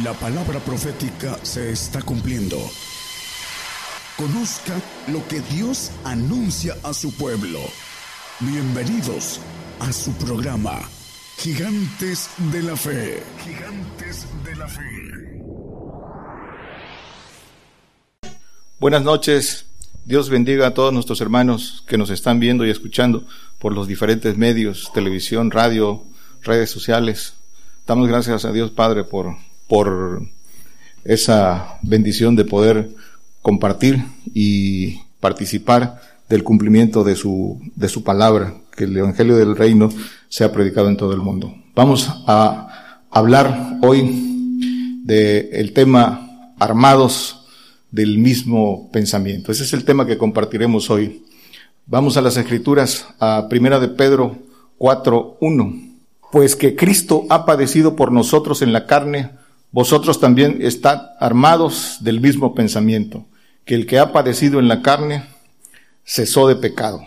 La palabra profética se está cumpliendo. Conozca lo que Dios anuncia a su pueblo. Bienvenidos a su programa, Gigantes de la Fe. Gigantes de la Fe. Buenas noches. Dios bendiga a todos nuestros hermanos que nos están viendo y escuchando por los diferentes medios, televisión, radio, redes sociales. Damos gracias a Dios Padre por por esa bendición de poder compartir y participar del cumplimiento de su, de su palabra, que el Evangelio del Reino sea predicado en todo el mundo. Vamos a hablar hoy del el tema armados del mismo pensamiento. Ese es el tema que compartiremos hoy. Vamos a las escrituras, a Primera de Pedro 4.1. Pues que Cristo ha padecido por nosotros en la carne, vosotros también estad armados del mismo pensamiento, que el que ha padecido en la carne cesó de pecado.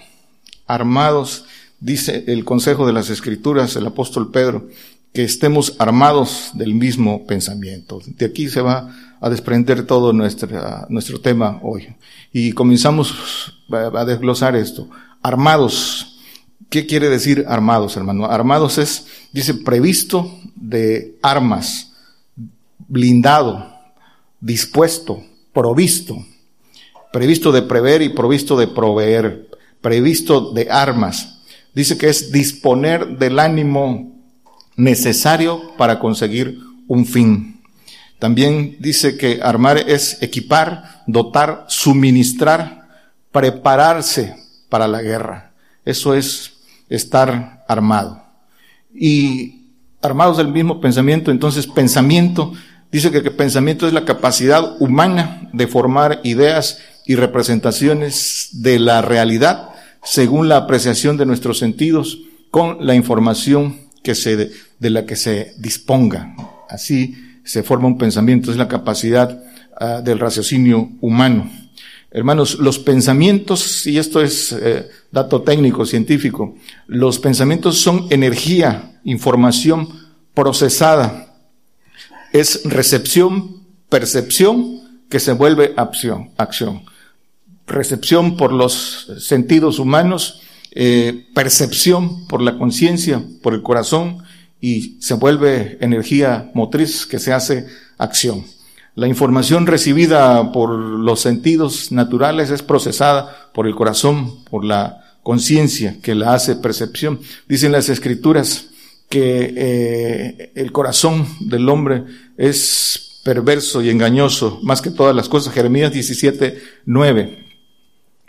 Armados, dice el consejo de las escrituras, el apóstol Pedro, que estemos armados del mismo pensamiento. De aquí se va a desprender todo nuestro, nuestro tema hoy. Y comenzamos a desglosar esto. Armados. ¿Qué quiere decir armados, hermano? Armados es, dice, previsto de armas blindado, dispuesto, provisto, previsto de prever y provisto de proveer, previsto de armas. Dice que es disponer del ánimo necesario para conseguir un fin. También dice que armar es equipar, dotar, suministrar, prepararse para la guerra. Eso es estar armado. Y armados del mismo pensamiento, entonces pensamiento Dice que, el pensamiento es la capacidad humana de formar ideas y representaciones de la realidad según la apreciación de nuestros sentidos con la información que se, de, la que se disponga. Así se forma un pensamiento, es la capacidad ah, del raciocinio humano. Hermanos, los pensamientos, y esto es eh, dato técnico, científico, los pensamientos son energía, información procesada es recepción, percepción, que se vuelve acción. acción. Recepción por los sentidos humanos, eh, percepción por la conciencia, por el corazón, y se vuelve energía motriz que se hace acción. La información recibida por los sentidos naturales es procesada por el corazón, por la conciencia que la hace percepción. Dicen las escrituras, que eh, el corazón del hombre es perverso y engañoso, más que todas las cosas. Jeremías 17, 9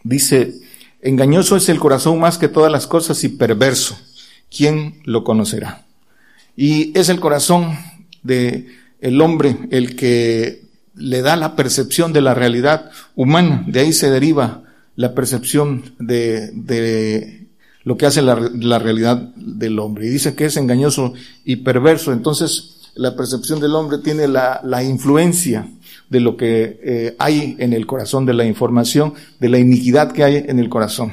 dice, engañoso es el corazón más que todas las cosas y perverso. ¿Quién lo conocerá? Y es el corazón de hombre el que le da la percepción de la realidad humana. De ahí se deriva la percepción de, de lo que hace la, realidad del hombre. Y dice que es engañoso y perverso. Entonces, la percepción del hombre tiene la, influencia de lo que eh, hay en el corazón, de la información, de la iniquidad que hay en el corazón.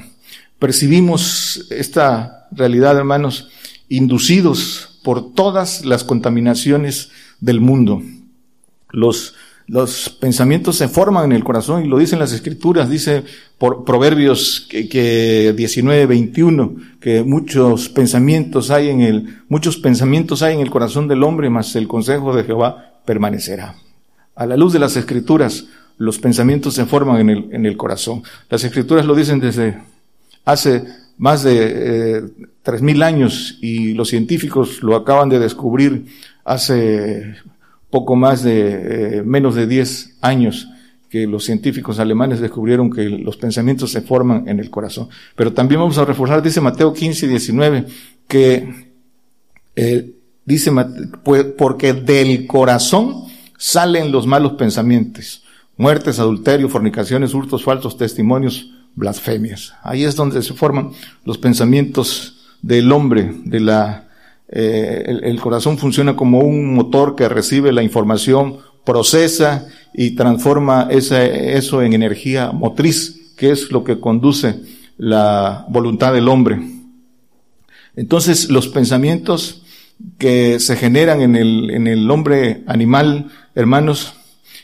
Percibimos esta realidad, hermanos, inducidos por todas las contaminaciones del mundo. Los los pensamientos se forman en el corazón y lo dicen las escrituras, dice Proverbios que, que 19, 21, que muchos pensamientos hay en el, muchos pensamientos hay en el corazón del hombre, mas el consejo de Jehová permanecerá. A la luz de las escrituras, los pensamientos se forman en el, en el corazón. Las escrituras lo dicen desde hace más de eh, tres mil años y los científicos lo acaban de descubrir hace poco más de, eh, menos de 10 años que los científicos alemanes descubrieron que los pensamientos se forman en el corazón. Pero también vamos a reforzar, dice Mateo 15 y 19, que eh, dice, pues, porque del corazón salen los malos pensamientos, muertes, adulterio, fornicaciones, hurtos, falsos testimonios, blasfemias. Ahí es donde se forman los pensamientos del hombre, de la eh, el, corazón funciona como un motor que recibe la información, procesa y transforma eso en energía motriz, que es lo que conduce la voluntad del hombre. Entonces, los pensamientos que se generan en el, en el hombre animal, hermanos,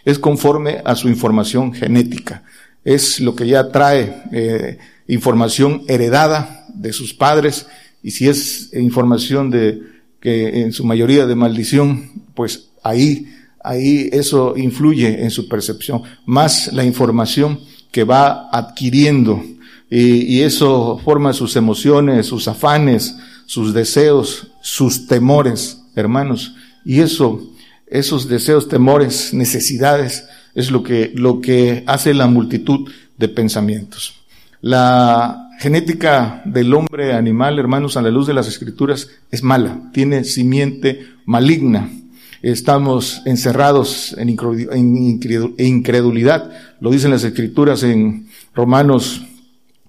es conforme a su información genética. Es lo que ya trae eh, información heredada de sus padres y si es información de que en su mayoría de maldición, pues ahí, ahí eso influye en su percepción, más la información que va adquiriendo. Y, eso forma sus emociones, sus afanes, sus deseos, sus temores, hermanos, y eso, esos deseos, temores, necesidades, es lo que, lo que hace la multitud de pensamientos. La genética del hombre animal, hermanos, a la luz de las escrituras, es mala, tiene simiente maligna. Estamos encerrados en incredulidad. Lo dicen las escrituras en Romanos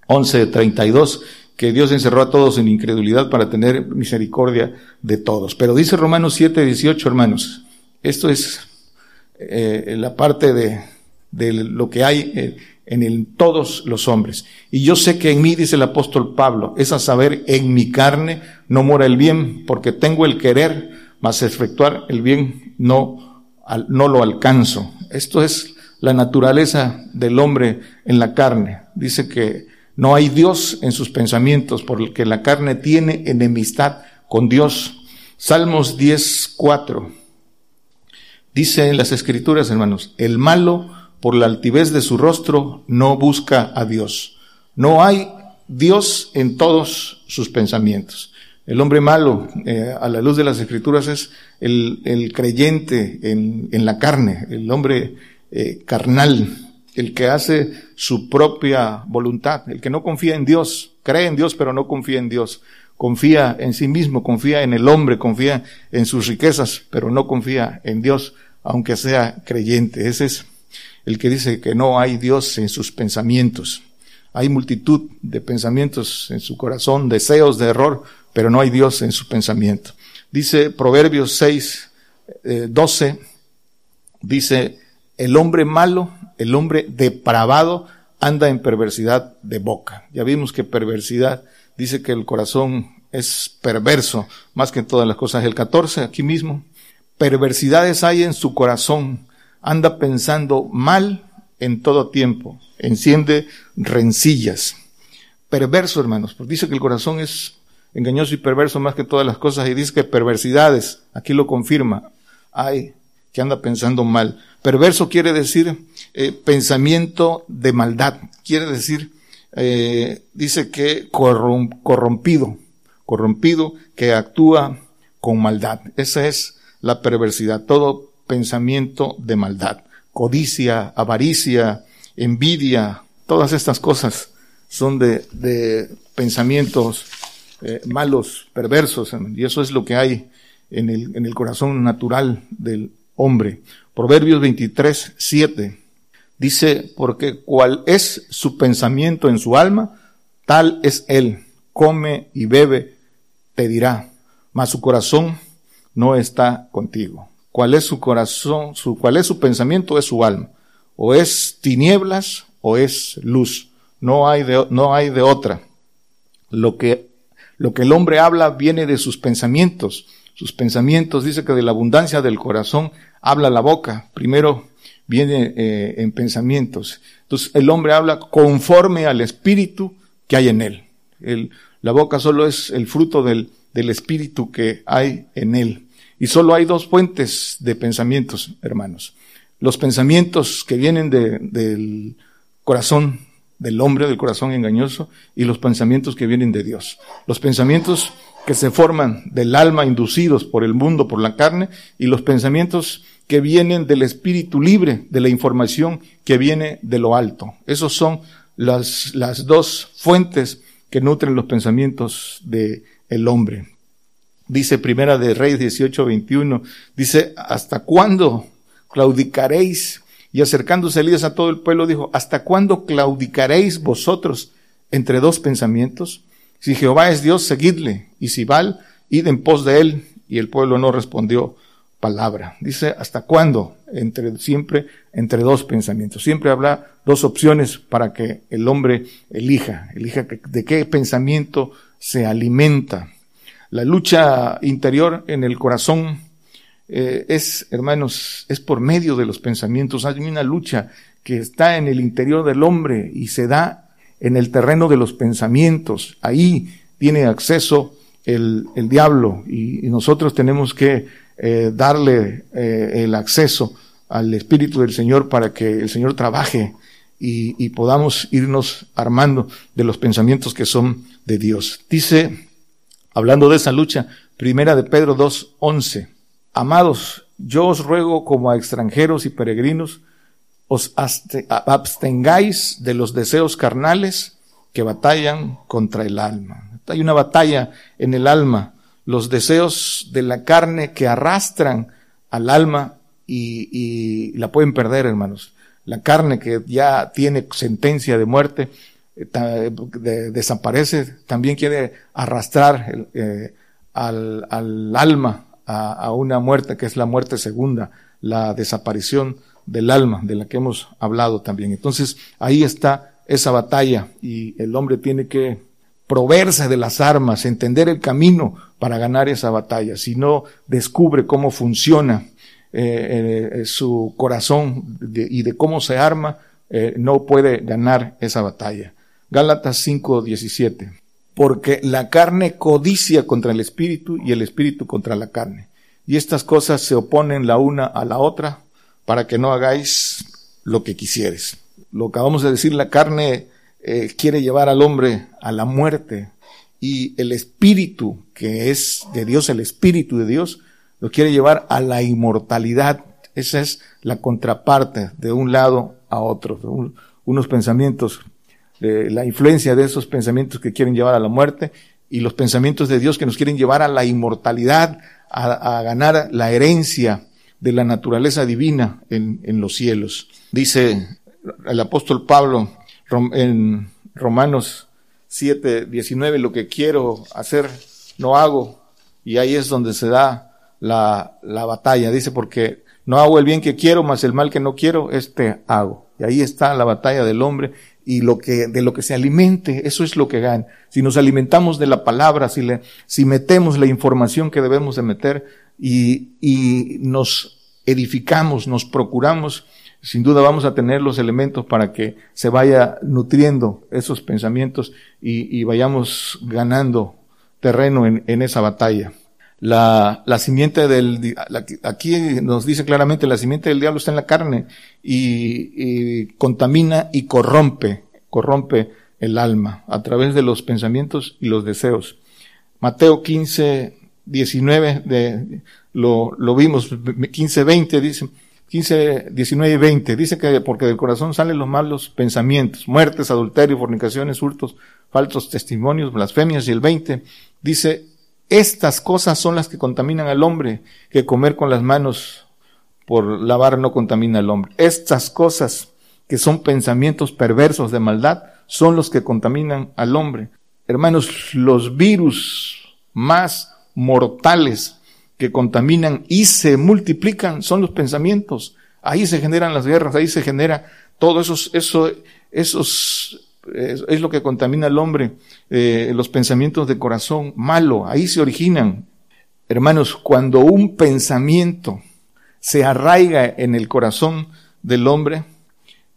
11, 32, que Dios encerró a todos en incredulidad para tener misericordia de todos. Pero dice Romanos 7, 18, hermanos, esto es eh, la parte de, lo que hay eh, en el, todos los hombres. Y yo sé que en mí, dice el apóstol Pablo, es a saber, en mi carne no mora el bien, porque tengo el querer, mas efectuar el bien no, no lo alcanzo. Esto es la naturaleza del hombre en la carne. Dice que no hay Dios en sus pensamientos, porque la carne tiene enemistad con Dios. Salmos 10, 4. Dice en las escrituras, hermanos, el malo por la altivez de su rostro no busca a Dios. No hay Dios en todos sus pensamientos. El hombre malo, eh, a la luz de las escrituras, es el, creyente en, en, la carne, el hombre eh, carnal, el que hace su propia voluntad, el que no confía en Dios, cree en Dios pero no confía en Dios, confía en sí mismo, confía en el hombre, confía en sus riquezas, pero no confía en Dios, aunque sea creyente. Ese es el que dice que no hay Dios en sus pensamientos. Hay multitud de pensamientos en su corazón, deseos de error, pero no hay Dios en su pensamiento. Dice Proverbios 6, 12, eh, dice, el hombre malo, el hombre depravado, anda en perversidad de boca. Ya vimos que perversidad dice que el corazón es perverso, más que en todas las cosas. El 14, aquí mismo, perversidades hay en su corazón, anda pensando mal en todo tiempo, enciende rencillas. Perverso, hermanos, dice que el corazón es engañoso y perverso más que todas las cosas y dice que perversidades, aquí lo confirma, hay que anda pensando mal. Perverso quiere decir eh, pensamiento de maldad, quiere decir, eh, dice que corrompido, corrompido que actúa con maldad. Esa es la perversidad, todo pensamiento de maldad, codicia, avaricia, envidia, todas estas cosas son de, pensamientos eh, malos, perversos, y eso es lo que hay en el, en el corazón natural del hombre. Proverbios 23, 7 dice, porque cual es su pensamiento en su alma, tal es él, come y bebe, te dirá, mas su corazón no está contigo. ¿Cuál es su corazón? ¿Cuál es su pensamiento? Es su alma. O es tinieblas o es luz. No hay de, no hay de otra. Lo que, lo que el hombre habla viene de sus pensamientos. Sus pensamientos, dice que de la abundancia del corazón habla la boca. Primero viene eh, en pensamientos. Entonces el hombre habla conforme al espíritu que hay en él. La boca solo es el fruto del, del espíritu que hay en él. Y solo hay dos fuentes de pensamientos, hermanos. Los pensamientos que vienen de, del corazón del hombre, del corazón engañoso, y los pensamientos que vienen de Dios. Los pensamientos que se forman del alma inducidos por el mundo, por la carne, y los pensamientos que vienen del espíritu libre, de la información que viene de lo alto. Esos son las, las dos fuentes que nutren los pensamientos del el hombre dice Primera de Reyes 18, 21, dice, ¿hasta cuándo claudicaréis? Y acercándose Elías a todo el pueblo dijo, ¿hasta cuándo claudicaréis vosotros entre dos pensamientos? Si Jehová es Dios, seguidle, y si Val, id en pos de él. Y el pueblo no respondió palabra. Dice, ¿hasta cuándo? Entre, siempre entre dos pensamientos. Siempre habrá dos opciones para que el hombre elija, elija de qué pensamiento se alimenta. La lucha interior en el corazón eh, es, hermanos, es por medio de los pensamientos. Hay una lucha que está en el interior del hombre y se da en el terreno de los pensamientos. Ahí tiene acceso el, el diablo y, nosotros tenemos que eh, darle eh, el acceso al Espíritu del Señor para que el Señor trabaje y, y, podamos irnos armando de los pensamientos que son de Dios. Dice, hablando de esa lucha, primera de Pedro 2, 11, Amados, yo os ruego como a extranjeros y peregrinos, os abstengáis de los deseos carnales que batallan contra el alma. Hay una batalla en el alma, los deseos de la carne que arrastran al alma y, la pueden perder, hermanos. La carne que ya tiene sentencia de muerte, eh, desaparece, también quiere arrastrar eh, al, al alma a, una muerte que es la muerte segunda, la desaparición del alma, de la que hemos hablado también. Entonces, ahí está esa batalla y el hombre tiene que proveerse de las armas, entender el camino para ganar esa batalla. Si no descubre cómo funciona eh, eh, su corazón y de cómo se arma, eh, no puede ganar esa batalla. Gálatas 5:17 porque la carne codicia contra el espíritu y el espíritu contra la carne. Y estas cosas se oponen la una a la otra para que no hagáis lo que quisieres. Lo que vamos a decir, la carne eh, quiere llevar al hombre a la muerte y el espíritu, que es de Dios, el espíritu de Dios, lo quiere llevar a la inmortalidad. Esa es la contraparte de un lado a otro, unos pensamientos la influencia de esos pensamientos que quieren llevar a la muerte y los pensamientos de Dios que nos quieren llevar a la inmortalidad, a, ganar la herencia de la naturaleza divina en, en, los cielos. Dice el apóstol Pablo en Romanos 7, 19, lo que quiero hacer no hago, y ahí es donde se da la, la batalla. Dice, porque no hago el bien que quiero, más el mal que no quiero, este hago. Y ahí está la batalla del hombre y lo que, de lo que se alimente, eso es lo que gana. Si nos alimentamos de la palabra, si le, si metemos la información que debemos de meter y, y nos edificamos, nos procuramos, sin duda vamos a tener los elementos para que se vaya nutriendo esos pensamientos y, y vayamos ganando terreno en, en esa batalla. La, la simiente del, aquí nos dice claramente, la simiente del diablo está en la carne y, y contamina y corrompe, corrompe el alma a través de los pensamientos y los deseos. Mateo 15, 19, de, lo, lo vimos, 15, 20, dice, 15, 19 y 20, dice que porque del corazón salen los malos pensamientos, muertes, adulterio, fornicaciones, hurtos, falsos testimonios, blasfemias, y el 20 dice, estas cosas son las que contaminan al hombre, que comer con las manos por lavar no contamina al hombre. Estas cosas que son pensamientos perversos de maldad son los que contaminan al hombre. Hermanos, los virus más mortales que contaminan y se multiplican son los pensamientos. Ahí se generan las guerras, ahí se genera todo esos, eso, esos es, lo que contamina al hombre, eh, los pensamientos de corazón malo, ahí se originan. Hermanos, cuando un pensamiento se arraiga en el corazón del hombre,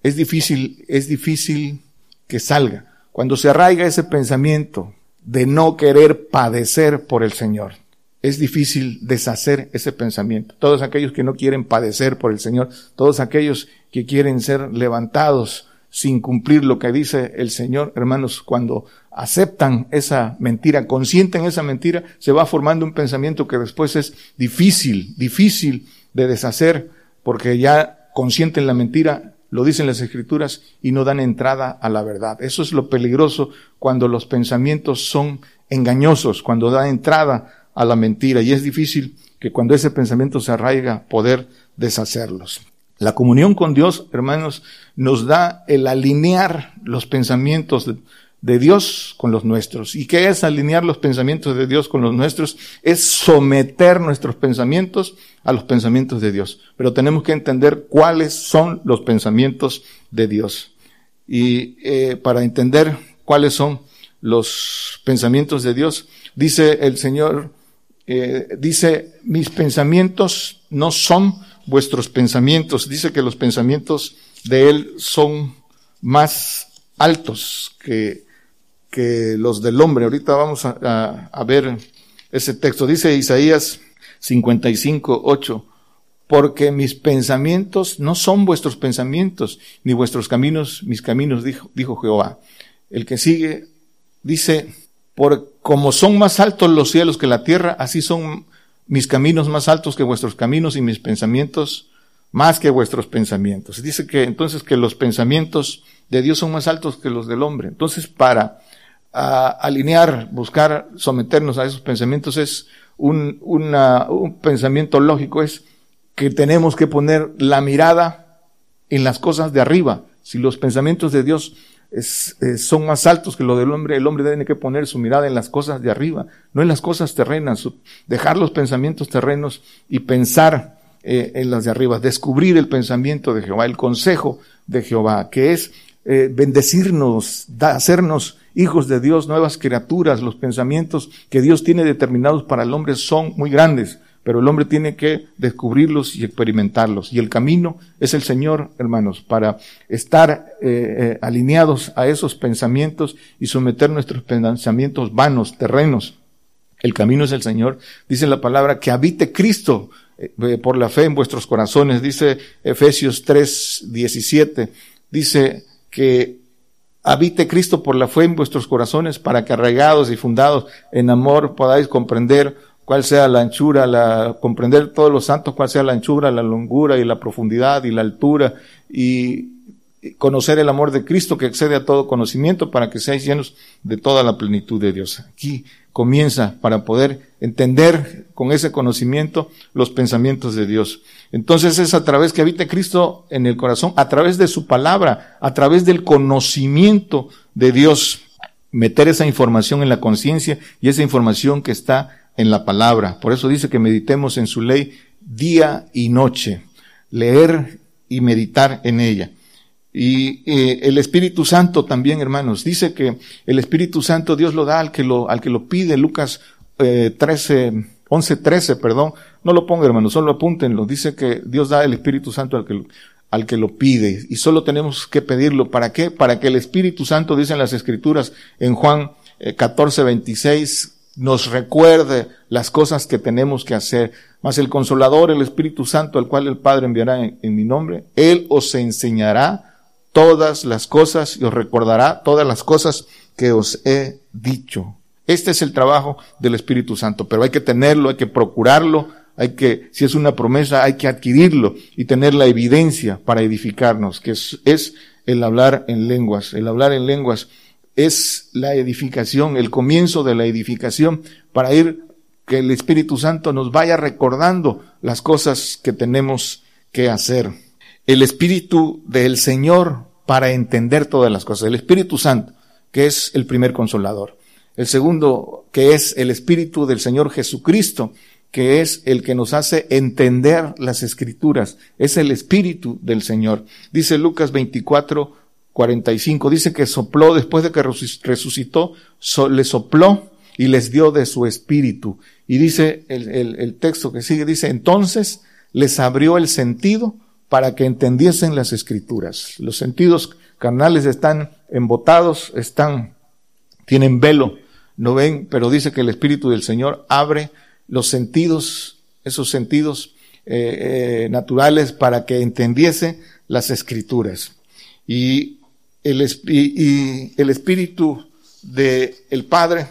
es difícil, es difícil que salga. Cuando se arraiga ese pensamiento de no querer padecer por el Señor, es difícil deshacer ese pensamiento. Todos aquellos que no quieren padecer por el Señor, todos aquellos que quieren ser levantados sin cumplir lo que dice el Señor, hermanos, cuando aceptan esa mentira, consienten esa mentira, se va formando un pensamiento que después es difícil, difícil de deshacer, porque ya consienten la mentira, lo dicen las escrituras, y no dan entrada a la verdad. Eso es lo peligroso cuando los pensamientos son engañosos, cuando dan entrada a la mentira, y es difícil que cuando ese pensamiento se arraiga poder deshacerlos. La comunión con Dios, hermanos, nos da el alinear los pensamientos de, Dios con los nuestros. ¿Y qué es alinear los pensamientos de Dios con los nuestros? Es someter nuestros pensamientos a los pensamientos de Dios. Pero tenemos que entender cuáles son los pensamientos de Dios. Y eh, para entender cuáles son los pensamientos de Dios. Dice el Señor, eh, dice, mis pensamientos no son vuestros pensamientos. Dice que los pensamientos de Él son más altos que, que los del hombre. Ahorita vamos a, a ver ese texto. Dice Isaías 55, 8 porque mis pensamientos no son vuestros pensamientos, ni vuestros caminos mis caminos, dijo, dijo Jehová. El que sigue dice, por como son más altos los cielos que la tierra, así son mis caminos más altos que vuestros caminos y mis pensamientos más que vuestros pensamientos. Dice que entonces que los pensamientos de Dios son más altos que los del hombre. Entonces para alinear, buscar someternos a esos pensamientos es un, un pensamiento lógico, es que tenemos que poner la mirada en las cosas de arriba. Si los pensamientos de Dios son más altos que los del hombre, el hombre tiene que poner su mirada en las cosas de arriba, no en las cosas terrenas, dejar los pensamientos terrenos y pensar eh, en las de arriba, descubrir el pensamiento de Jehová, el consejo de Jehová, que es eh, bendecirnos, hacernos hijos de Dios, nuevas criaturas, los pensamientos que Dios tiene determinados para el hombre son muy grandes pero el hombre tiene que descubrirlos y experimentarlos. Y el camino es el Señor, hermanos, para estar eh, eh, alineados a esos pensamientos y someter nuestros pensamientos vanos, terrenos. El camino es el Señor. Dice la palabra que habite Cristo eh, por la fe en vuestros corazones. Dice Efesios 3, 17. Dice que habite Cristo por la fe en vuestros corazones para que arraigados y fundados en amor podáis comprender cuál sea la anchura, la, comprender todos los santos, cuál sea la anchura, la longura y la profundidad y la altura y conocer el amor de Cristo que excede a todo conocimiento para que seáis llenos de toda la plenitud de Dios. Aquí comienza para poder entender con ese conocimiento los pensamientos de Dios. Entonces es a través que habite Cristo en el corazón, a través de su palabra, a través del conocimiento de Dios, meter esa información en la conciencia y esa información que está en la palabra. Por eso dice que meditemos en su ley día y noche, leer y meditar en ella. Y eh, el Espíritu Santo también, hermanos, dice que el Espíritu Santo Dios lo da al que lo, al que lo pide, Lucas eh, 13, 11, 13, perdón. No lo ponga, hermanos, solo apúntenlo. Dice que Dios da el Espíritu Santo al que, al que lo pide. Y solo tenemos que pedirlo. ¿Para qué? Para que el Espíritu Santo, dicen las Escrituras en Juan 14, eh, 26, nos recuerde las cosas que tenemos que hacer. Mas el Consolador, el Espíritu Santo, al cual el Padre enviará en, mi nombre, Él os enseñará todas las cosas y os recordará todas las cosas que os he dicho. Este es el trabajo del Espíritu Santo, pero hay que tenerlo, hay que procurarlo, hay que, si es una promesa, hay que adquirirlo y tener la evidencia para edificarnos, que es, es el hablar en lenguas. El hablar en lenguas es la edificación, el comienzo de la edificación para ir que el Espíritu Santo nos vaya recordando las cosas que tenemos que hacer. El Espíritu del Señor para entender todas las cosas. El Espíritu Santo, que es el primer consolador. El segundo, que es el Espíritu del Señor Jesucristo, que es el que nos hace entender las escrituras. Es el Espíritu del Señor. Dice Lucas 24, 45 dice que sopló después de que resucitó, le sopló y les dio de su espíritu. Y dice el, el, texto que sigue, dice, entonces les abrió el sentido para que entendiesen las escrituras. Los sentidos carnales están embotados, están, tienen velo, no ven, pero dice que el Espíritu del Señor abre los sentidos, esos sentidos eh, eh, naturales para que entendiese las escrituras. Y el, y el espíritu del el Padre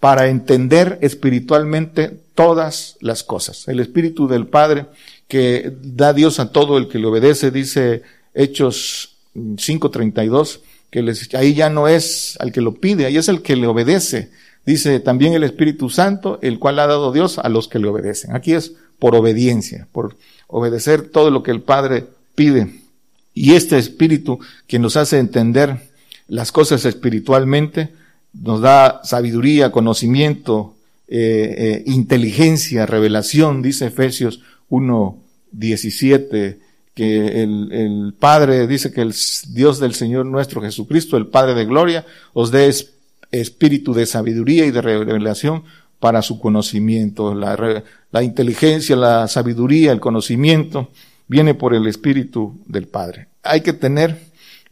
para entender espiritualmente todas las cosas. El espíritu del Padre que da Dios a todo el que le obedece, dice Hechos 5:32, que les, ahí ya no es al que lo pide, ahí es el que le obedece. Dice también el Espíritu Santo, el cual ha dado Dios a los que le obedecen. Aquí es por obediencia, por obedecer todo lo que el Padre pide. Y este espíritu que nos hace entender las cosas espiritualmente, nos da sabiduría, conocimiento, eh, eh, inteligencia, revelación, dice Efesios 1, 17, que el, el, Padre dice que el Dios del Señor nuestro Jesucristo, el Padre de gloria, os dé espíritu de sabiduría y de revelación para su conocimiento. La, la inteligencia, la sabiduría, el conocimiento viene por el espíritu del Padre. Hay que tener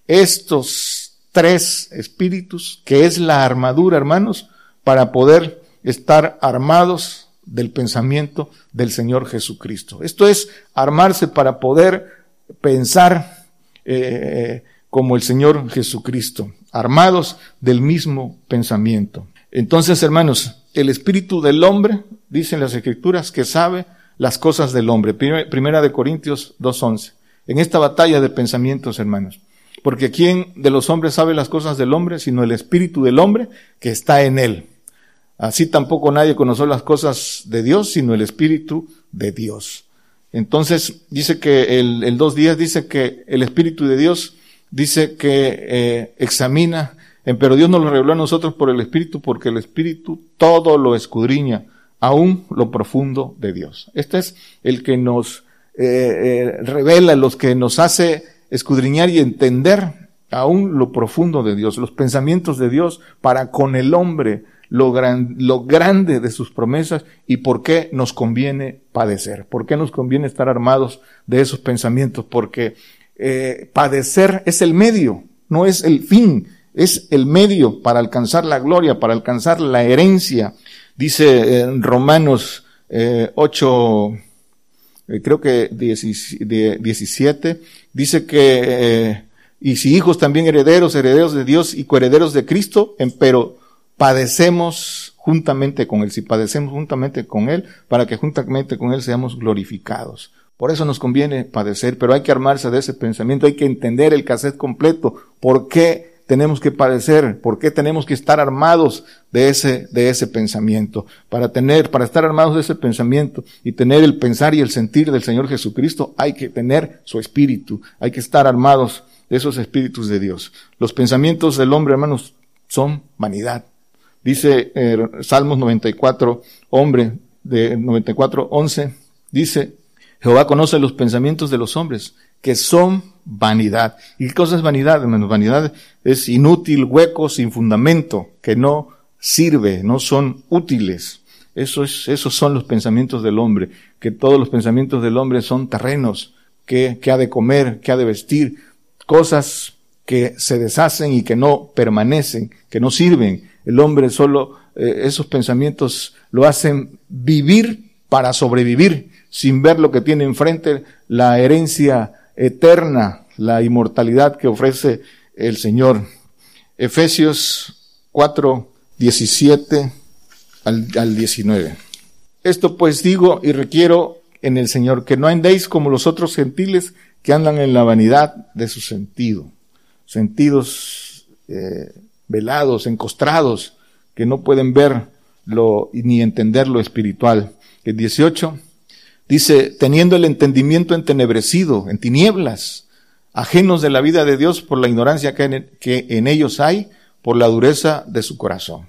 estos tres espíritus, que es la armadura, hermanos, para poder estar armados del pensamiento del Señor Jesucristo. Esto es armarse para poder pensar eh, como el Señor Jesucristo, armados del mismo pensamiento. Entonces, hermanos, el espíritu del hombre, dicen las escrituras, que sabe las cosas del hombre. Primera de Corintios 2.11. En esta batalla de pensamientos, hermanos. Porque ¿quién de los hombres sabe las cosas del hombre? Sino el espíritu del hombre que está en él. Así tampoco nadie conoció las cosas de Dios, sino el espíritu de Dios. Entonces, dice que el, el dos días dice que el espíritu de Dios dice que eh, examina, pero Dios nos lo reveló a nosotros por el Espíritu, porque el Espíritu todo lo escudriña, aún lo profundo de Dios. Este es el que nos eh, eh, revela, los que nos hace escudriñar y entender aún lo profundo de Dios, los pensamientos de Dios para con el hombre, lo, gran, lo grande de sus promesas y por qué nos conviene padecer, por qué nos conviene estar armados de esos pensamientos, porque eh, padecer es el medio, no es el fin, es el medio para alcanzar la gloria, para alcanzar la herencia. Dice en Romanos eh, 8, eh, creo que 17, dice que, eh, y si hijos también herederos, herederos de Dios y coherederos de Cristo, pero padecemos juntamente con Él, si padecemos juntamente con Él, para que juntamente con Él seamos glorificados. Por eso nos conviene padecer, pero hay que armarse de ese pensamiento, hay que entender el cassette completo. ¿Por qué tenemos que padecer? ¿Por qué tenemos que estar armados de ese, de ese pensamiento? Para tener, para estar armados de ese pensamiento y tener el pensar y el sentir del Señor Jesucristo, hay que tener su espíritu, hay que estar armados de esos espíritus de Dios. Los pensamientos del hombre, hermanos, son vanidad. Dice eh, Salmos 94, hombre, de 94, 11, dice, Jehová conoce los pensamientos de los hombres, que son vanidad. ¿Y qué cosa es vanidad, hermanos? Vanidad es inútil, hueco, sin fundamento, que no sirve, no son útiles. Eso es, esos son los pensamientos del hombre, que todos los pensamientos del hombre son terrenos, que, que ha de comer, que ha de vestir, cosas que se deshacen y que no permanecen, que no sirven. El hombre solo, eh, esos pensamientos lo hacen vivir para sobrevivir, sin ver lo que tiene enfrente, la herencia eterna, la inmortalidad que ofrece el Señor. Efesios 4, 17 al, al 19. Esto pues digo y requiero en el Señor, que no andéis como los otros gentiles que andan en la vanidad de su sentido, sentidos eh, velados, encostrados, que no pueden ver lo, ni entender lo espiritual. El 18 Dice, teniendo el entendimiento entenebrecido, en tinieblas, ajenos de la vida de Dios por la ignorancia que en, ellos hay, por la dureza de su corazón.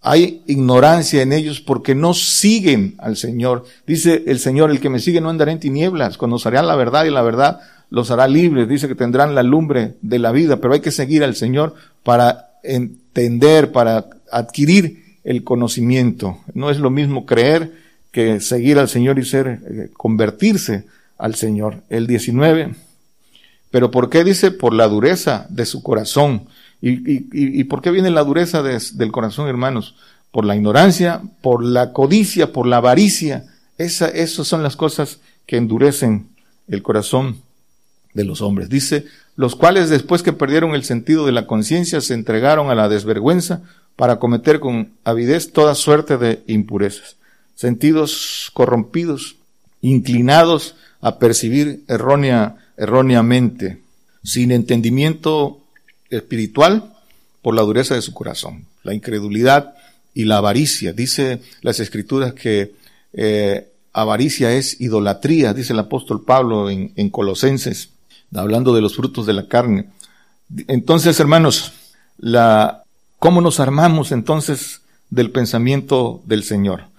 Hay ignorancia en ellos porque no siguen al Señor. Dice el Señor, el que me sigue no andará en tinieblas, conocerá la verdad y la verdad los hará libres. Dice que tendrán la lumbre de la vida, pero hay que seguir al Señor para entender, para adquirir el conocimiento. No es lo mismo creer que seguir al Señor y ser, eh, convertirse al Señor. El 19. Pero ¿por qué dice? Por la dureza de su corazón. ¿Y, y, y por qué viene la dureza del corazón, hermanos? Por la ignorancia, por la codicia, por la avaricia. Esa, esas son las cosas que endurecen el corazón de los hombres. Dice, los cuales después que perdieron el sentido de la conciencia se entregaron a la desvergüenza para cometer con avidez toda suerte de impurezas sentidos corrompidos, inclinados a percibir errónea, erróneamente, sin entendimiento espiritual por la dureza de su corazón, la incredulidad y la avaricia. Dice las escrituras que eh, avaricia es idolatría, dice el apóstol Pablo en, en Colosenses, hablando de los frutos de la carne. Entonces, hermanos, ¿cómo nos armamos entonces del pensamiento del Señor?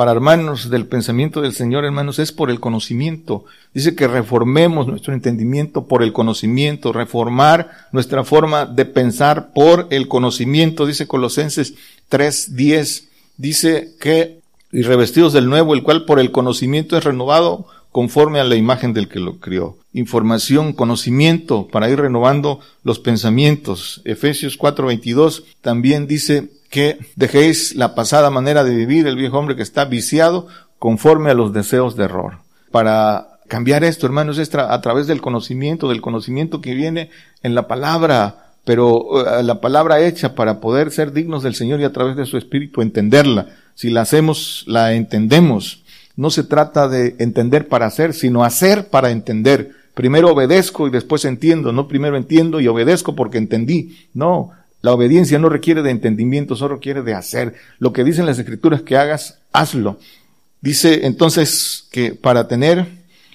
Para hermanos del pensamiento del Señor, hermanos, es por el conocimiento. Dice que reformemos nuestro entendimiento por el conocimiento, reformar nuestra forma de pensar por el conocimiento, dice Colosenses 3:10. Dice que, y revestidos del nuevo, el cual por el conocimiento es renovado conforme a la imagen del que lo crió. Información, conocimiento para ir renovando los pensamientos. Efesios 4:22 también dice que dejéis la pasada manera de vivir, el viejo hombre que está viciado conforme a los deseos de error. Para cambiar esto, hermanos, es a través del conocimiento, del conocimiento que viene en la palabra, pero eh, la palabra hecha para poder ser dignos del Señor y a través de su Espíritu entenderla. Si la hacemos, la entendemos. No se trata de entender para hacer, sino hacer para entender. Primero obedezco y después entiendo, no primero entiendo y obedezco porque entendí. No, la obediencia no requiere de entendimiento, solo requiere de hacer. Lo que dicen las escrituras que hagas, hazlo. Dice entonces que para tener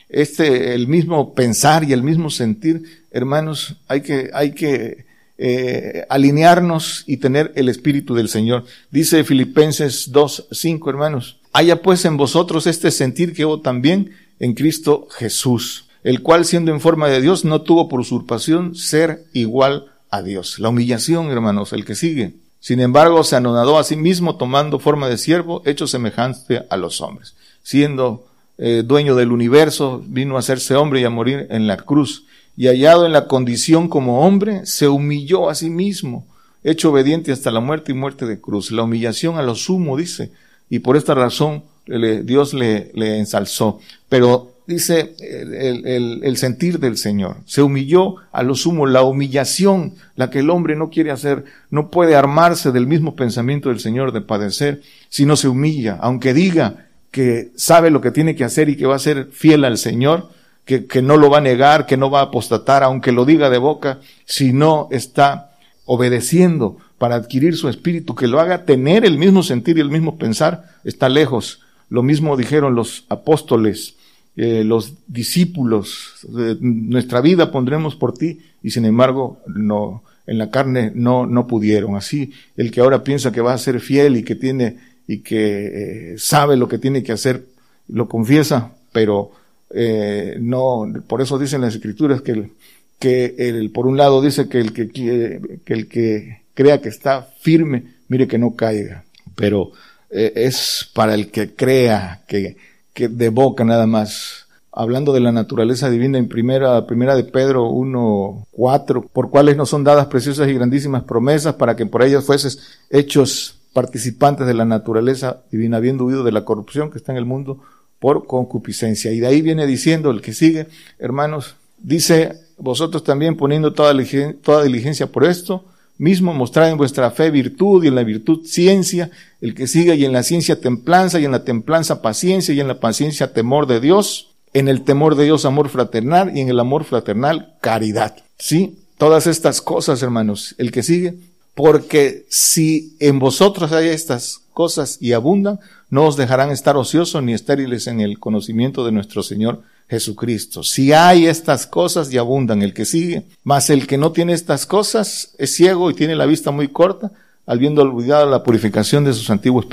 este, el mismo pensar y el mismo sentir, hermanos, hay que, hay que eh, alinearnos y tener el Espíritu del Señor. Dice Filipenses 2, 5, hermanos. Haya pues en vosotros este sentir que hubo también en Cristo Jesús, el cual siendo en forma de Dios no tuvo por usurpación ser igual a Dios. La humillación, hermanos, el que sigue. Sin embargo, se anonadó a sí mismo tomando forma de siervo, hecho semejante a los hombres. Siendo eh, dueño del universo, vino a hacerse hombre y a morir en la cruz. Y hallado en la condición como hombre, se humilló a sí mismo, hecho obediente hasta la muerte y muerte de cruz. La humillación a lo sumo, dice. Y por esta razón Dios le, le ensalzó. Pero dice el, sentir del Señor. Se humilló a lo sumo, la humillación, la que el hombre no quiere hacer, no puede armarse del mismo pensamiento del Señor de padecer, si no se humilla, aunque diga que sabe lo que tiene que hacer y que va a ser fiel al Señor, que, que no lo va a negar, que no va a apostatar, aunque lo diga de boca, si no está obedeciendo para adquirir su espíritu, que lo haga tener el mismo sentir y el mismo pensar, está lejos. Lo mismo dijeron los apóstoles eh, los discípulos, nuestra vida pondremos por ti, y sin embargo, no, en la carne no, no pudieron. Así, el que ahora piensa que va a ser fiel y que tiene, y que eh, sabe lo que tiene que hacer, lo confiesa, pero eh, no, por eso dicen las escrituras que el, que el, por un lado dice que el que, que el que crea que está firme, mire que no caiga, pero es para el que crea que, que de boca nada más. Hablando de la naturaleza divina en primera, primera de Pedro 1, 4, por cuales nos son dadas preciosas y grandísimas promesas para que por ellas fueses hechos participantes de la naturaleza divina, habiendo huido de la corrupción que está en el mundo por concupiscencia. Y de ahí viene diciendo el que sigue, hermanos, dice, vosotros también poniendo toda diligencia por esto, mismo mostrar en vuestra fe virtud y en la virtud ciencia, el que siga y en la ciencia templanza y en la templanza paciencia y en la paciencia temor de Dios, en el temor de Dios amor fraternal y en el amor fraternal caridad. Sí, todas estas cosas, hermanos, el que sigue, porque si en vosotros hay estas cosas y abundan, no os dejarán estar ociosos ni estériles en el conocimiento de nuestro Señor Jesucristo. Si hay estas cosas y abundan el que sigue, mas el que no tiene estas cosas es ciego y tiene la vista muy corta, al viendo olvidado la purificación de sus antiguos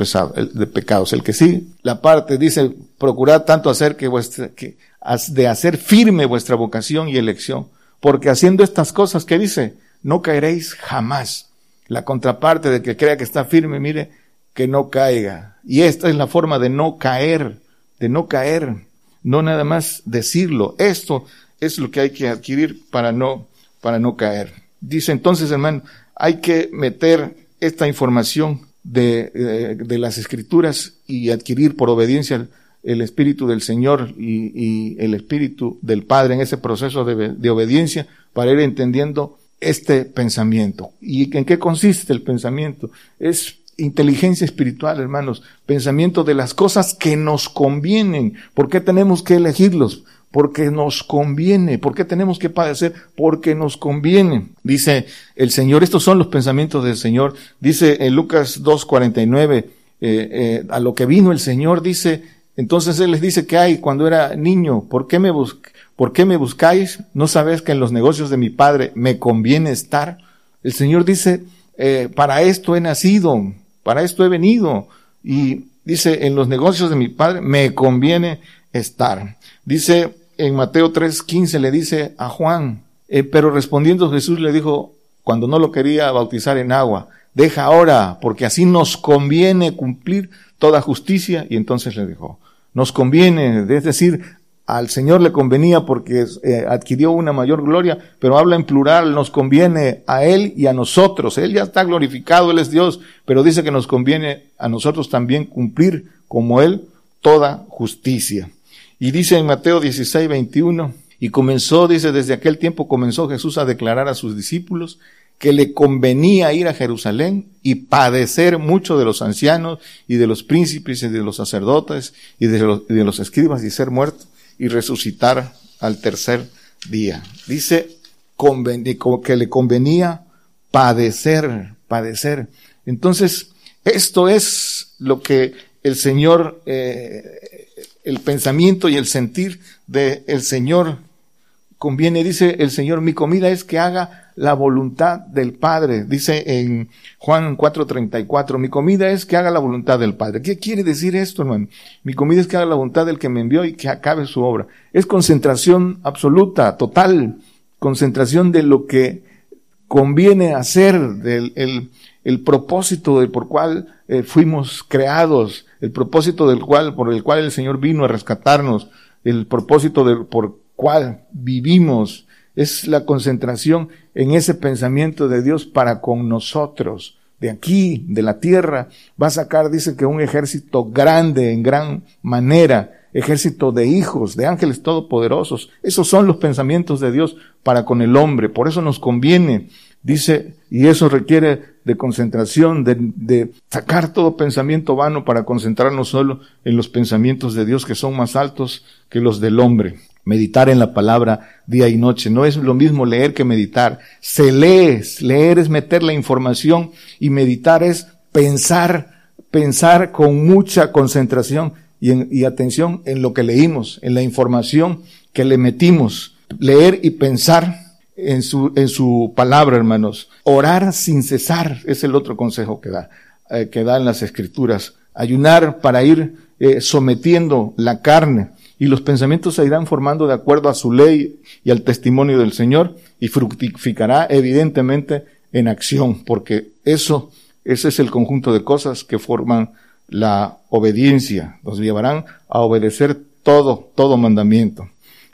de pecados. El que sigue, la parte dice, procurad tanto hacer que vuestra, que, de hacer firme vuestra vocación y elección, porque haciendo estas cosas, ¿qué dice? No caeréis jamás. La contraparte de que crea que está firme, mire, que no caiga. Y esta es la forma de no caer, de no caer no nada más decirlo. Esto es lo que hay que adquirir para no, para no caer. Dice entonces, hermano, hay que meter esta información de, eh, de, las escrituras y adquirir por obediencia el, Espíritu del Señor y, el Espíritu del Padre en ese proceso de, de obediencia para ir entendiendo este pensamiento. ¿Y en qué consiste el pensamiento? Es inteligencia espiritual, hermanos, pensamiento de las cosas que nos convienen. ¿Por qué tenemos que elegirlos? Porque nos conviene. ¿Por qué tenemos que padecer? Porque nos conviene. Dice el Señor, estos son los pensamientos del Señor. Dice en Lucas 2.49, eh, eh, a lo que vino el Señor, dice, entonces Él les dice que hay cuando era niño, ¿por qué me, ¿por qué me buscáis? ¿No sabéis que en los negocios de mi Padre me conviene estar? El Señor dice, eh, para esto he nacido, para esto he venido. Y dice, en los negocios de mi padre me conviene estar. Dice en Mateo 3:15 le dice a Juan, eh, pero respondiendo Jesús le dijo, cuando no lo quería bautizar en agua, deja ahora, porque así nos conviene cumplir toda justicia. Y entonces le dijo, nos conviene, es decir, al Señor le convenía porque eh, adquirió una mayor gloria, pero habla en plural, nos conviene a Él y a nosotros. Él ya está glorificado, Él es Dios, pero dice que nos conviene a nosotros también cumplir como Él toda justicia. Y dice en Mateo 16, 21, y comenzó, dice, desde aquel tiempo comenzó Jesús a declarar a sus discípulos que le convenía ir a Jerusalén y padecer mucho de los ancianos y de los príncipes y de los sacerdotes y de los, y de los escribas y ser muerto y resucitar al tercer día. Dice que le convenía padecer, padecer. Entonces, esto es lo que el Señor, eh, el pensamiento y el sentir del el Señor conviene, dice el Señor, mi comida es que haga la voluntad del Padre. Dice en Juan 4:34, mi comida es que haga la voluntad del Padre. ¿Qué quiere decir esto, hermano? Mi comida es que haga la voluntad del que me envió y que acabe su obra. Es concentración absoluta, total, concentración de lo que conviene hacer, del el, propósito de por cual eh, fuimos creados, el propósito del cual, por el cual el Señor vino a rescatarnos, el propósito de, por cual vivimos, es la concentración en ese pensamiento de Dios para con nosotros. De aquí, de la tierra, va a sacar, dice que un ejército grande, en gran manera, ejército de hijos, de ángeles todopoderosos. Esos son los pensamientos de Dios para con el hombre. Por eso nos conviene, dice, y eso requiere de concentración, de, de, sacar todo pensamiento vano para concentrarnos solo en los pensamientos de Dios que son más altos que los del hombre meditar en la palabra día y noche. No es lo mismo leer que meditar. Se lee, leer es meter la información y meditar es pensar, pensar con mucha concentración y, atención en lo que leímos, en la información que le metimos. Leer y pensar en su, en su palabra, hermanos. Orar sin cesar es el otro consejo que da, eh, que da en las escrituras. Ayunar para ir eh, sometiendo la carne y los pensamientos se irán formando de acuerdo a su ley y al testimonio del Señor y fructificará evidentemente en acción, porque eso, ese es el conjunto de cosas que forman la obediencia, nos llevarán a obedecer todo, todo mandamiento.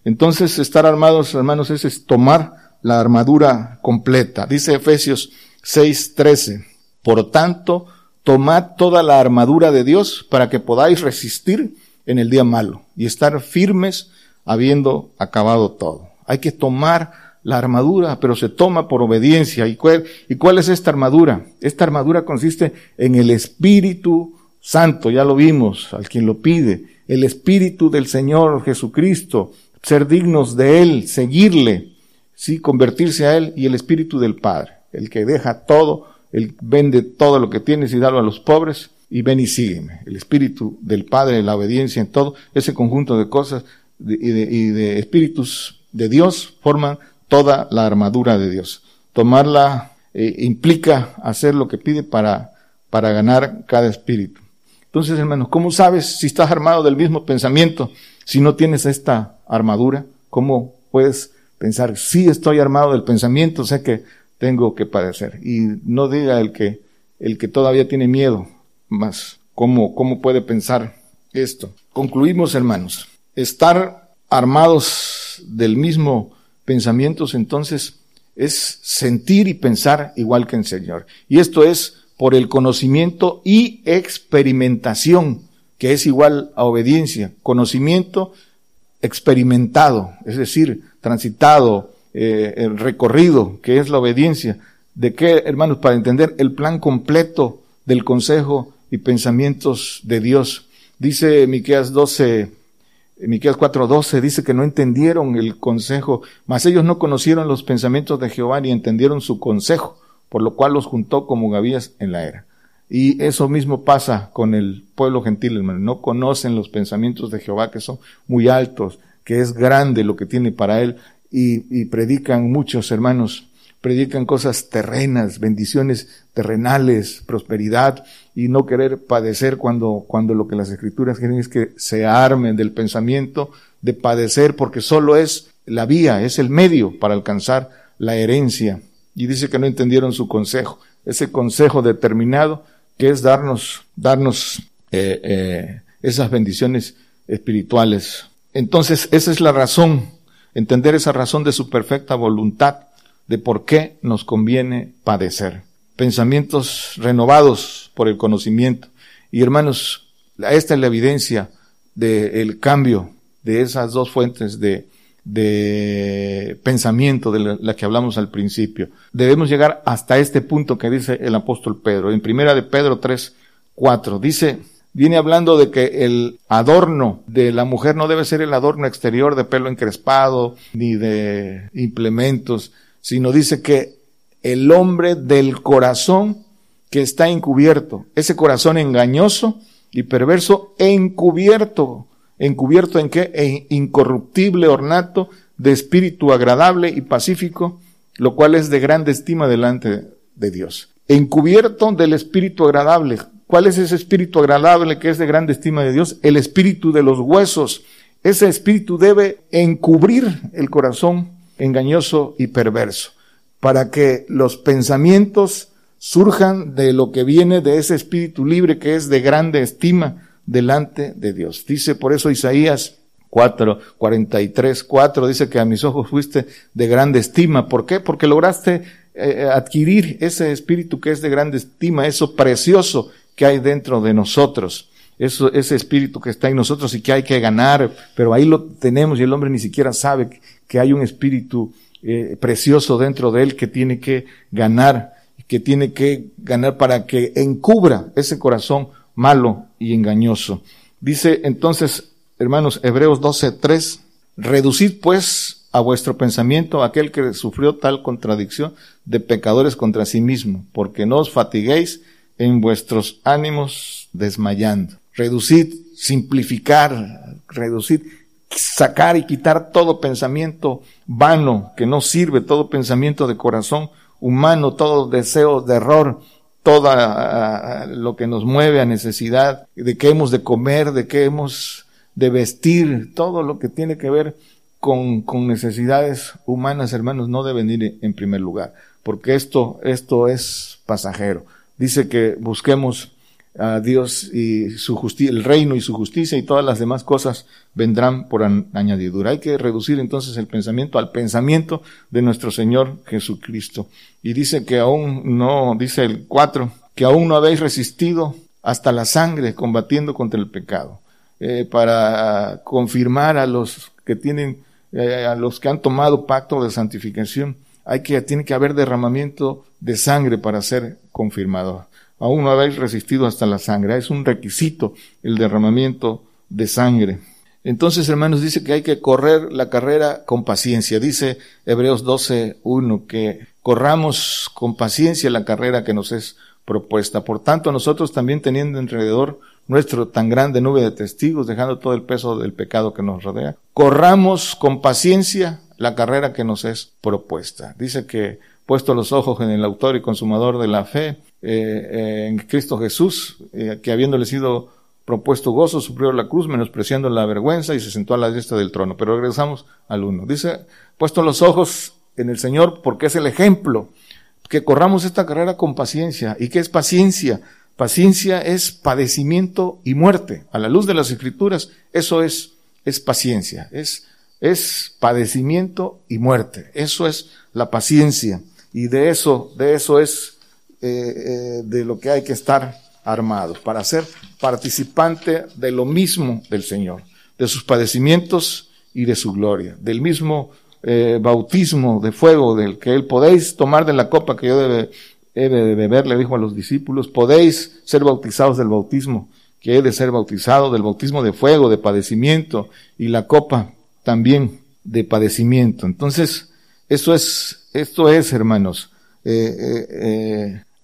Entonces, estar armados, hermanos, es, tomar la armadura completa. Dice Efesios 6:13, por tanto, tomad toda la armadura de Dios para que podáis resistir en el día malo y estar firmes habiendo acabado todo. Hay que tomar la armadura, pero se toma por obediencia. ¿Y cuál, ¿Y cuál es esta armadura? Esta armadura consiste en el Espíritu Santo, ya lo vimos, al quien lo pide, el Espíritu del Señor Jesucristo, ser dignos de Él, seguirle, sí, convertirse a Él y el Espíritu del Padre, el que deja todo, el vende todo lo que tienes y darlo a los pobres, y ven y sígueme. El espíritu del Padre, la obediencia en todo, ese conjunto de cosas y, de, espíritus de Dios forman toda la armadura de Dios. Tomarla eh, implica hacer lo que pide para, para ganar cada espíritu. Entonces, hermanos, ¿cómo sabes si estás armado del mismo pensamiento si no tienes esta armadura? ¿Cómo puedes pensar, sí estoy armado del pensamiento, sé que tengo que padecer? Y no diga el que, el que todavía tiene miedo, más. ¿Cómo, cómo puede pensar esto? Concluimos, hermanos. Estar armados del mismo pensamiento, entonces, es sentir y pensar igual que el Señor. Y esto es por el conocimiento y experimentación, que es igual a obediencia. Conocimiento experimentado, es decir, transitado, eh, recorrido, que es la obediencia. ¿De qué, hermanos? Para entender el plan completo del consejo y pensamientos de Dios. Dice Miqueas 12, Miqueas 4:12 dice que no entendieron el consejo, mas ellos no conocieron los pensamientos de Jehová ni entendieron su consejo, por lo cual los juntó como gavillas en la era. Y eso mismo pasa con el pueblo gentil, hermano. No conocen los pensamientos de Jehová que son muy altos, que es grande lo que tiene para él y, y predican muchos hermanos predican cosas terrenas, bendiciones terrenales, prosperidad y no querer padecer cuando, cuando lo que las escrituras quieren es que se armen del pensamiento de padecer porque solo es la vía, es el medio para alcanzar la herencia. Y dice que no entendieron su consejo, ese consejo determinado que es darnos, darnos eh, eh, esas bendiciones espirituales. Entonces, esa es la razón, entender esa razón de su perfecta voluntad, de por qué nos conviene padecer. Pensamientos renovados por el conocimiento. Y hermanos, esta es la evidencia del cambio de esas dos fuentes de, pensamiento de la, que hablamos al principio. Debemos llegar hasta este punto que dice el apóstol Pedro. En primera de Pedro 3, 4 dice, viene hablando de que el adorno de la mujer no debe ser el adorno exterior de pelo encrespado ni de implementos, sino dice que el hombre del corazón que está encubierto, ese corazón engañoso y perverso, encubierto, encubierto en qué? En incorruptible ornato de espíritu agradable y pacífico, lo cual es de grande estima delante de Dios. Encubierto del espíritu agradable. ¿Cuál es ese espíritu agradable que es de grande estima de Dios? El espíritu de los huesos. Ese espíritu debe encubrir el corazón engañoso y perverso, para que los pensamientos surjan de lo que viene de ese espíritu libre que es de grande estima delante de Dios. Dice por eso Isaías 4, 43, 4, dice que a mis ojos fuiste de grande estima. ¿Por qué? Porque lograste eh, adquirir ese espíritu que es de grande estima, eso precioso que hay dentro de nosotros. Eso, ese espíritu que está en nosotros y que hay que ganar, pero ahí lo tenemos y el hombre ni siquiera sabe que hay un espíritu eh, precioso dentro de él que tiene que ganar, que tiene que ganar para que encubra ese corazón malo y engañoso. Dice entonces, hermanos, Hebreos 12, 3, reducid pues a vuestro pensamiento aquel que sufrió tal contradicción de pecadores contra sí mismo, porque no os fatiguéis en vuestros ánimos desmayando. Reducid, simplificar, reducid, sacar y quitar todo pensamiento vano que no sirve, todo pensamiento de corazón humano, todo deseo de error, todo ah, lo que nos mueve a necesidad, de qué hemos de comer, de qué hemos de vestir, todo lo que tiene que ver con, con necesidades humanas, hermanos, no deben ir en primer lugar, porque esto, esto es pasajero. Dice que busquemos a Dios y su justicia, el reino y su justicia y todas las demás cosas vendrán por añadidura. Hay que reducir entonces el pensamiento al pensamiento de nuestro Señor Jesucristo. Y dice que aún no, dice el 4, que aún no habéis resistido hasta la sangre combatiendo contra el pecado. Eh, para confirmar a los que tienen, eh, a los que han tomado pacto de santificación, hay que, tiene que haber derramamiento de sangre para ser confirmado aún no habéis resistido hasta la sangre. Es un requisito el derramamiento de sangre. Entonces, hermanos, dice que hay que correr la carrera con paciencia. Dice Hebreos 12.1 que corramos con paciencia la carrera que nos es propuesta. Por tanto, nosotros también teniendo alrededor nuestro tan grande nube de testigos, dejando todo el peso del pecado que nos rodea, corramos con paciencia la carrera que nos es propuesta. Dice que puesto los ojos en el autor y consumador de la fe, eh, eh, en Cristo Jesús, eh, que habiéndole sido propuesto gozo, sufrió la cruz, menospreciando la vergüenza y se sentó a la diestra del trono. Pero regresamos al uno. Dice, puesto los ojos en el Señor, porque es el ejemplo, que corramos esta carrera con paciencia. ¿Y qué es paciencia? Paciencia es padecimiento y muerte. A la luz de las escrituras, eso es, es paciencia. Es, es padecimiento y muerte. Eso es la paciencia. Y de eso, de eso es eh, eh, de lo que hay que estar armados, para ser participante de lo mismo del Señor, de sus padecimientos y de su gloria, del mismo eh, bautismo de fuego del que él podéis tomar de la copa que yo debe, he de beber, le dijo a los discípulos, podéis ser bautizados del bautismo que he de ser bautizado, del bautismo de fuego, de padecimiento, y la copa también de padecimiento. Entonces, eso es esto es, hermanos,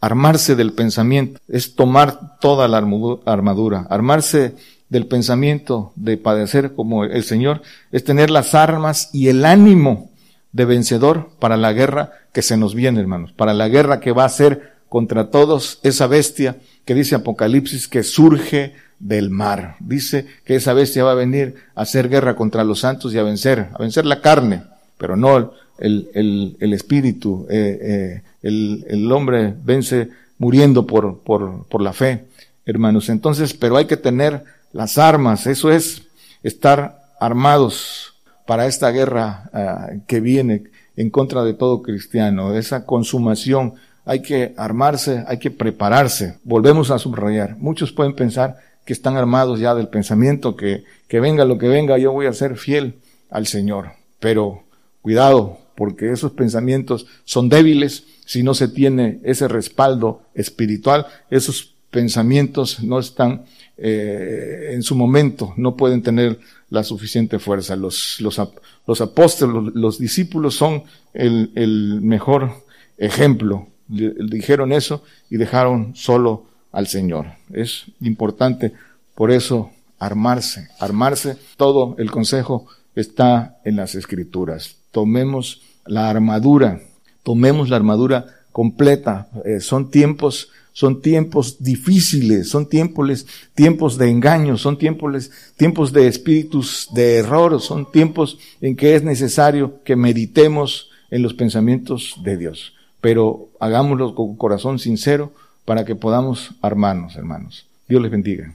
armarse del pensamiento, es tomar toda la armadura, armarse del pensamiento de padecer como el Señor, es tener las armas y el ánimo de vencedor para la guerra que se nos viene, hermanos, para la guerra que va a ser contra todos esa bestia que dice Apocalipsis que surge del mar. Dice que esa bestia va a venir a hacer guerra contra los santos y a vencer, a vencer la carne, pero no el, el, el espíritu. Eh, eh, el, el, hombre vence muriendo por, por, por la fe, hermanos. Entonces, pero hay que tener las armas, eso es estar armados para esta guerra ah, que viene en contra de todo cristiano, esa consumación. Hay que armarse, hay que prepararse. Volvemos a subrayar. Muchos pueden pensar que están armados ya del pensamiento que, que venga lo que venga, yo voy a ser fiel al Señor. Pero cuidado, porque esos pensamientos son débiles si no se tiene ese respaldo espiritual. Esos pensamientos no están eh, en su momento, no pueden tener la suficiente fuerza. Los, los, los apóstoles, los, discípulos son el, el mejor ejemplo. Dijeron eso y dejaron solo al Señor. Es importante por eso armarse, armarse. Todo el consejo está en las escrituras. Tomemos la armadura, tomemos la armadura completa. Eh, son tiempos, son tiempos difíciles, son tiempos, tiempos de engaño, son tiempos, tiempos de espíritus de error, son tiempos en que es necesario que meditemos en los pensamientos de Dios. Pero hagámoslo con corazón sincero, para que podamos armarnos, hermanos. Dios les bendiga.